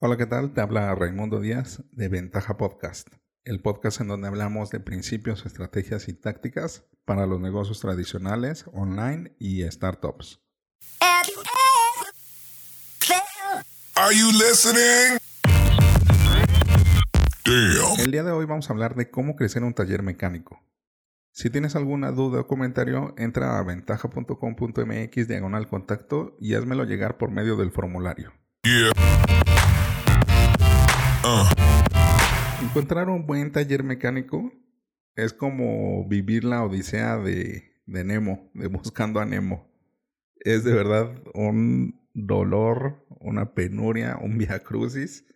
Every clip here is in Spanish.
Hola, ¿qué tal? Te habla Raimundo Díaz de Ventaja Podcast, el podcast en donde hablamos de principios, estrategias y tácticas para los negocios tradicionales, online y startups. Are you listening? El día de hoy vamos a hablar de cómo crecer un taller mecánico. Si tienes alguna duda o comentario, entra a ventaja.com.mx diagonal contacto y házmelo llegar por medio del formulario. Uh. Encontrar un buen taller mecánico es como vivir la odisea de, de Nemo, de buscando a Nemo. Es de verdad un dolor, una penuria, un viacrucis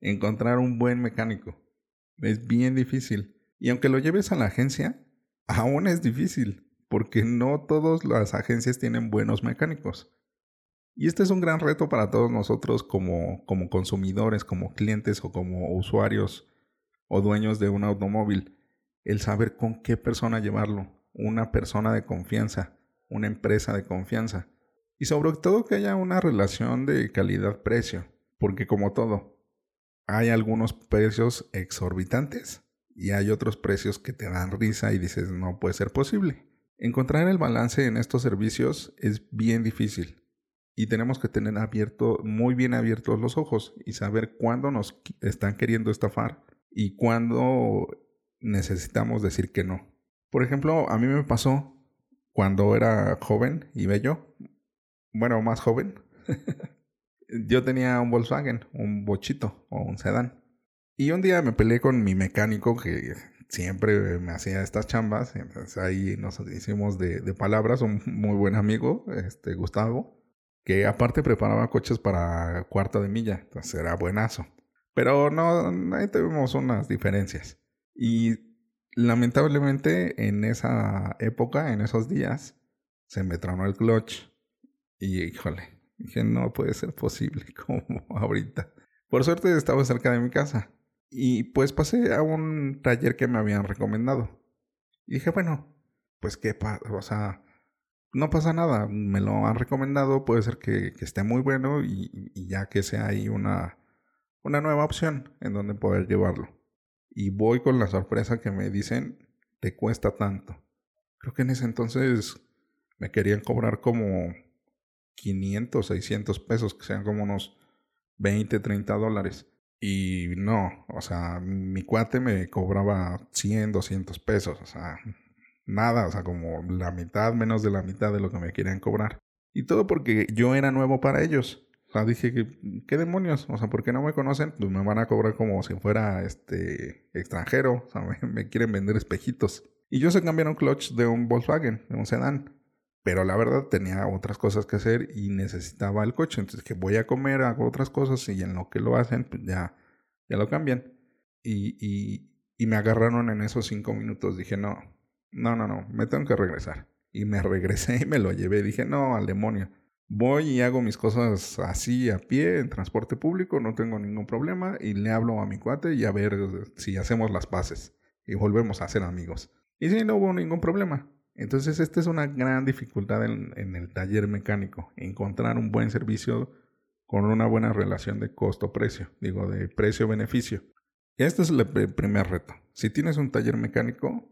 encontrar un buen mecánico. Es bien difícil. Y aunque lo lleves a la agencia, aún es difícil, porque no todas las agencias tienen buenos mecánicos. Y este es un gran reto para todos nosotros como, como consumidores, como clientes o como usuarios o dueños de un automóvil, el saber con qué persona llevarlo, una persona de confianza, una empresa de confianza. Y sobre todo que haya una relación de calidad-precio, porque como todo, hay algunos precios exorbitantes y hay otros precios que te dan risa y dices no puede ser posible. Encontrar el balance en estos servicios es bien difícil y tenemos que tener abierto, muy bien abiertos los ojos y saber cuándo nos están queriendo estafar y cuándo necesitamos decir que no. Por ejemplo, a mí me pasó cuando era joven y bello, bueno, más joven, yo tenía un Volkswagen, un bochito o un sedán. Y un día me peleé con mi mecánico que siempre me hacía estas chambas. Entonces ahí nos hicimos de, palabras, un muy buen amigo, este Gustavo, que aparte preparaba coches para cuarto de milla. Entonces era buenazo. Pero no, ahí tuvimos unas diferencias. Y lamentablemente en esa época, en esos días, se me tronó el clutch. Y híjole, Dije, no puede ser posible como ahorita. Por suerte estaba cerca de mi casa. Y pues pasé a un taller que me habían recomendado. Y dije, bueno, pues qué pasa, o sea, no pasa nada, me lo han recomendado, puede ser que, esté muy bueno y, ya que sea ahí una, una nueva opción en donde poder llevarlo. Y voy con la sorpresa que me dicen, te cuesta tanto. Creo que en ese entonces me querían cobrar como 500, 600 pesos, que sean como unos 20, 30 dólares. Y no, o sea, mi cuate me cobraba 100, 200 pesos, o sea, nada, o sea, como la mitad, menos de la mitad de lo que me querían cobrar. Y todo porque yo era nuevo para ellos. O sea, dije ¿qué demonios? O sea, ¿por qué no me conocen? Pues me van a cobrar como si fuera este extranjero. O sea, me, me quieren vender espejitos. Y yo se cambiaron clutch de un Volkswagen, de un sedán. Pero la verdad tenía otras cosas que hacer y necesitaba el coche. Entonces que voy a comer, hago otras cosas y en lo que lo hacen, pues ya, ya lo cambian. Y, y, y me agarraron en esos cinco minutos. Dije, no, no, no, no, me tengo que regresar. Y me regresé y me lo llevé. Dije, no, al demonio. Voy y hago mis cosas así a pie, en transporte público, no tengo ningún problema. Y le hablo a mi cuate y a ver si hacemos las paces. Y volvemos a ser amigos. Y sí, no hubo ningún problema. Entonces, esta es una gran dificultad en, el taller mecánico, encontrar un buen servicio con una buena relación de costo-precio, digo, de precio-beneficio. Este es el primer reto. Si tienes un taller mecánico,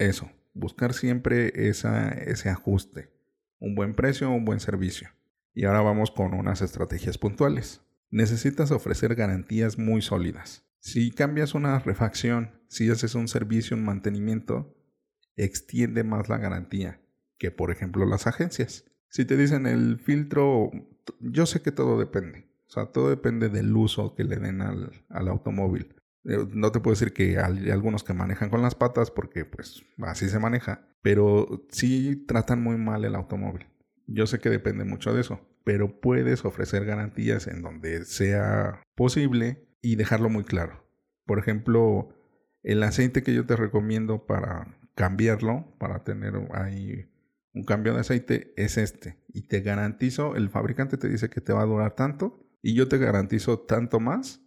eso, buscar siempre esa, ese ajuste, un buen precio, un buen servicio. Y ahora vamos con unas estrategias puntuales. Necesitas ofrecer garantías muy sólidas. Si cambias una refacción, si haces un servicio, un mantenimiento, extiende más la garantía que, por ejemplo, las agencias. Si te dicen el filtro, yo sé que todo depende. O sea, todo depende del uso que le den al, al automóvil. Eh, no te puedo decir que hay algunos que manejan con las patas porque pues así se maneja, pero sí tratan muy mal el automóvil. Yo sé que depende mucho de eso, pero puedes ofrecer garantías en donde sea posible y dejarlo muy claro. Por ejemplo, el aceite que yo te recomiendo para cambiarlo, para tener ahí un cambio de aceite, es este. Y te garantizo, el fabricante te dice que te va a durar tanto y yo te garantizo tanto más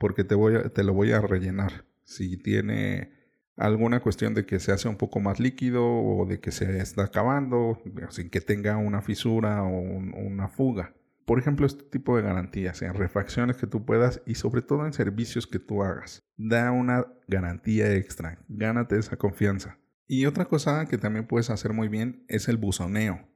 porque te, voy a, te lo voy a rellenar. Si tiene alguna cuestión de que se hace un poco más líquido o de que se está acabando, sin que tenga una fisura o una fuga. por ejemplo, este tipo de garantías en refacciones que tú puedas y sobre todo en servicios que tú hagas. Da una garantía extra, gánate esa confianza. Y otra cosa que también puedes hacer muy bien es el buzoneo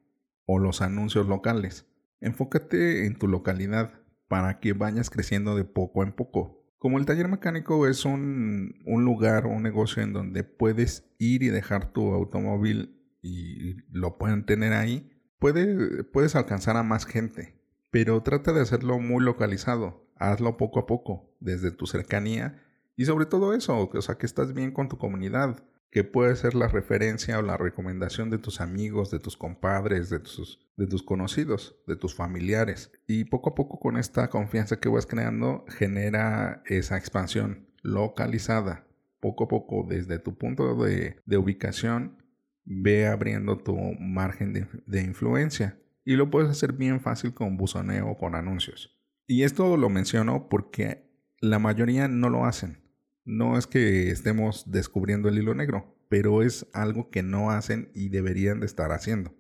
o los anuncios locales. Enfócate en tu localidad para que vayas creciendo de poco en poco. Como el taller mecánico es un, un lugar un negocio en donde puedes ir y dejar tu automóvil y lo pueden tener ahí, puedes alcanzar a más gente pero trata de hacerlo muy localizado. Hazlo poco a poco, desde tu cercanía y sobre todo eso, o sea, que estás bien con tu comunidad, que puede ser la referencia o la recomendación de tus amigos, de tus compadres, de tus, de tus conocidos, de tus familiares. Y poco a poco con esta confianza que vas creando, genera esa expansión localizada. Poco a poco, desde tu punto de, ubicación, ve abriendo tu margen de influencia y lo puedes hacer bien fácil con buzoneo o con anuncios. Y esto lo menciono porque la mayoría no lo hacen. No es que estemos descubriendo el hilo negro, pero es algo que no hacen y deberían de estar haciendo.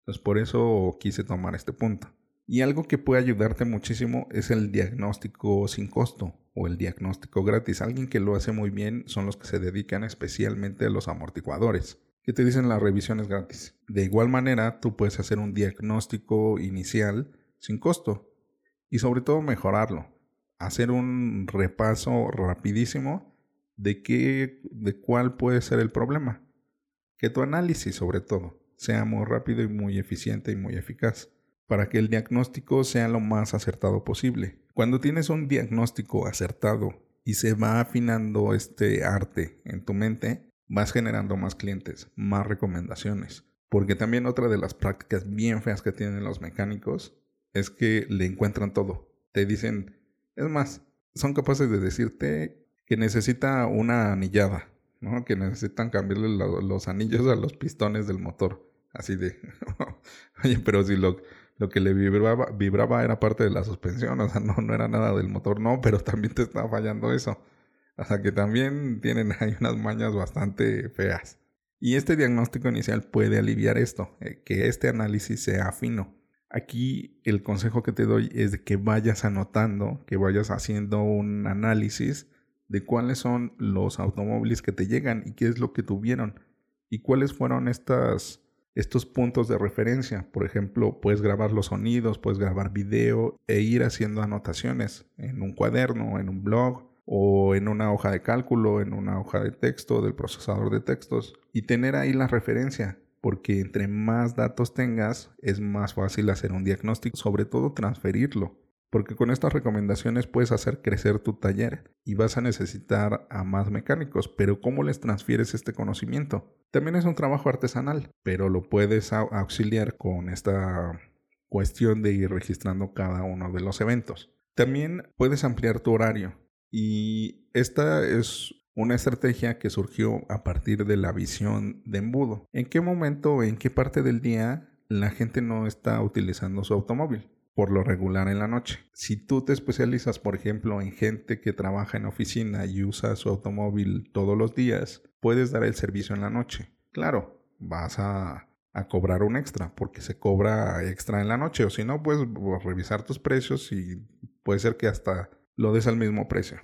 Entonces por eso quise tomar este punto. Y algo que puede ayudarte muchísimo es el diagnóstico sin costo o el diagnóstico gratis. Alguien que lo hace muy bien son los que se dedican especialmente a los amortiguadores que te dicen las revisiones gratis. De igual manera, tú puedes hacer un diagnóstico inicial sin costo y sobre todo mejorarlo. Hacer un repaso rapidísimo de qué, de cuál puede ser el problema. Que tu análisis, sobre todo, sea muy rápido y muy eficiente y muy eficaz para que el diagnóstico sea lo más acertado posible. Cuando tienes un diagnóstico acertado y se va afinando este arte en tu mente, vas generando más clientes, más recomendaciones. Porque también otra de las prácticas bien feas que tienen los mecánicos es que le encuentran todo. Te dicen, es más, son capaces de decirte que necesita una anillada, ¿no? Que necesitan cambiarle los anillos a los pistones del motor. Así de, oye, pero si lo, lo que le vibraba, vibraba era parte de la suspensión, o sea, no, no era nada del motor, no, pero también te estaba fallando eso. O sea que también tienen ahí unas mañas bastante feas. Y este diagnóstico inicial puede aliviar esto, eh, que este análisis sea fino. Aquí el consejo que te doy es de que vayas anotando, que vayas haciendo un análisis de cuáles son los automóviles que te llegan y qué es lo que tuvieron y cuáles fueron estas, estos puntos de referencia. Por ejemplo, puedes grabar los sonidos, puedes grabar video e ir haciendo anotaciones en un cuaderno, en un blog o en una hoja de cálculo, en una hoja de texto del procesador de textos y tener ahí la referencia, porque entre más datos tengas es más fácil hacer un diagnóstico, sobre todo transferirlo, porque con estas recomendaciones puedes hacer crecer tu taller y vas a necesitar a más mecánicos, pero ¿cómo les transfieres este conocimiento? También es un trabajo artesanal, pero lo puedes auxiliar con esta cuestión de ir registrando cada uno de los eventos. También puedes ampliar tu horario. Y esta es una estrategia que surgió a partir de la visión de embudo. ¿En qué momento, en qué parte del día la gente no está utilizando su automóvil? Por lo regular en la noche. Si tú te especializas, por ejemplo, en gente que trabaja en oficina y usa su automóvil todos los días, puedes dar el servicio en la noche. Claro, vas a, cobrar un extra, porque se cobra extra en la noche, o si no, puedes revisar tus precios y puede ser que hasta lo des al mismo precio.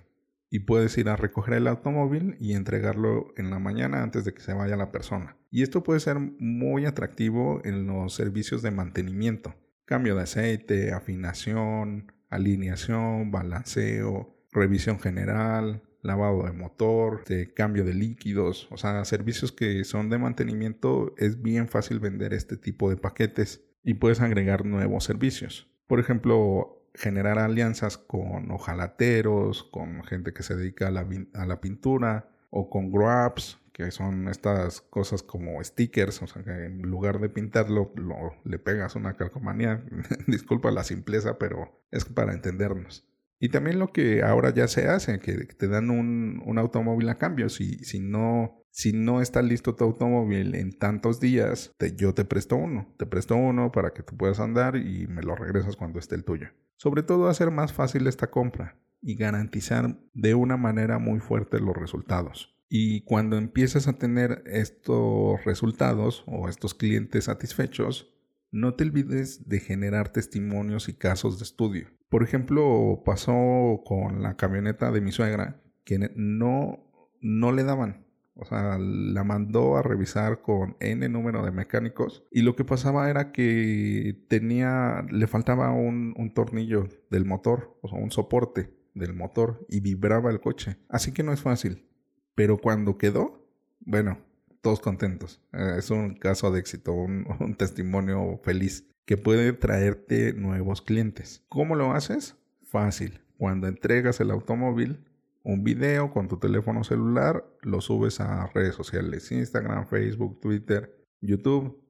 Y puedes ir a recoger el automóvil y entregarlo en la mañana antes de que se vaya la persona. Y esto puede ser muy atractivo en los servicios de mantenimiento. Cambio de aceite, afinación, alineación, balanceo, revisión general, lavado de motor, de cambio de líquidos, o sea, servicios que son de mantenimiento, es bien fácil vender este tipo de paquetes y puedes agregar nuevos servicios. Por ejemplo, generar alianzas con ojalateros, con gente que se dedica a la, a la pintura o con grabs, que son estas cosas como stickers, o sea que en lugar de pintarlo lo, le pegas una calcomanía. Disculpa la simpleza, pero es para entendernos. Y también lo que ahora ya se hace, que te dan un, un automóvil a cambio. Si, si, no, si no está listo tu automóvil en tantos días, te, yo te presto uno. Te presto uno para que tú puedas andar y me lo regresas cuando esté el tuyo. Sobre todo hacer más fácil esta compra y garantizar de una manera muy fuerte los resultados. Y cuando empiezas a tener estos resultados o estos clientes satisfechos, no te olvides de generar testimonios y casos de estudio. Por ejemplo, pasó con la camioneta de mi suegra que no, no le daban. O sea, la mandó a revisar con N número de mecánicos y lo que pasaba era que tenía, le faltaba un, tornillo del motor, o sea, un soporte del motor y vibraba el coche. Así que no es fácil. Pero cuando quedó, bueno, todos contentos. Eh, es un caso de éxito, un testimonio feliz que puede traerte nuevos clientes. ¿Cómo lo haces? Fácil. Cuando entregas el automóvil, un video con tu teléfono celular, lo subes a redes sociales, Instagram, Facebook, Twitter, YouTube,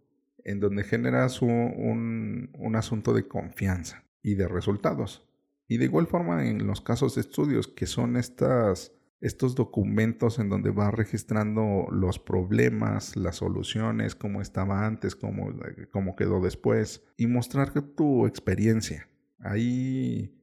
en donde generas un, un, asunto de confianza y de resultados. Y de igual forma en los casos de estudios, que son estas, estos documentos en donde vas registrando los problemas, las soluciones, cómo estaba antes, cómo, cómo quedó después, y mostrar tu experiencia. Ahí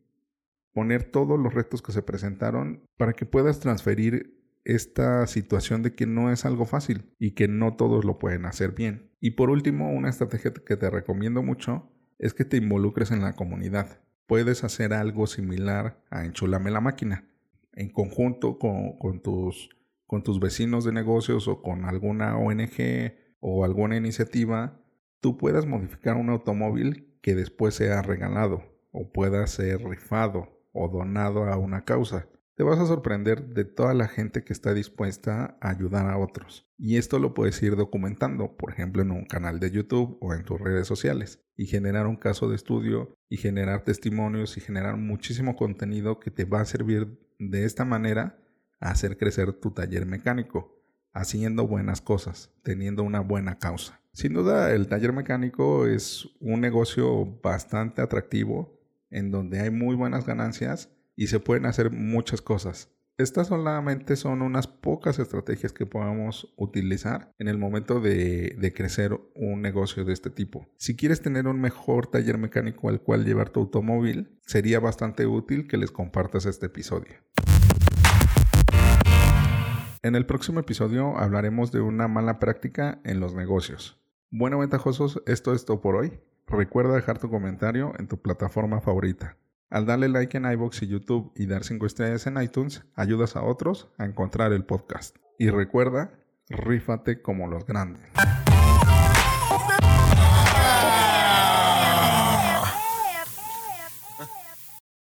poner todos los retos que se presentaron para que puedas transferir esta situación de que no es algo fácil y que no todos lo pueden hacer bien. Y por último, una estrategia que te recomiendo mucho es que te involucres en la comunidad. Puedes hacer algo similar a Enchulame la máquina, en conjunto con, con, tus, con tus vecinos de negocios o con alguna ONG o alguna iniciativa, tú puedas modificar un automóvil que después sea regalado o pueda ser rifado o donado a una causa. Te vas a sorprender de toda la gente que está dispuesta a ayudar a otros. Y esto lo puedes ir documentando, por ejemplo, en un canal de YouTube o en tus redes sociales, y generar un caso de estudio, y generar testimonios, y generar muchísimo contenido que te va a servir de esta manera a hacer crecer tu taller mecánico, haciendo buenas cosas, teniendo una buena causa. Sin duda, el taller mecánico es un negocio bastante atractivo en donde hay muy buenas ganancias y se pueden hacer muchas cosas. Estas solamente son unas pocas estrategias que podemos utilizar en el momento de, de, crecer un negocio de este tipo. Si quieres tener un mejor taller mecánico al cual llevar tu automóvil, sería bastante útil que les compartas este episodio. En el próximo episodio hablaremos de una mala práctica en los negocios. Bueno, ventajosos, esto es todo por hoy. Recuerda dejar tu comentario en tu plataforma favorita. Al darle like en iBox y YouTube y dar 5 estrellas en iTunes, ayudas a otros a encontrar el podcast. Y recuerda, rífate como los grandes.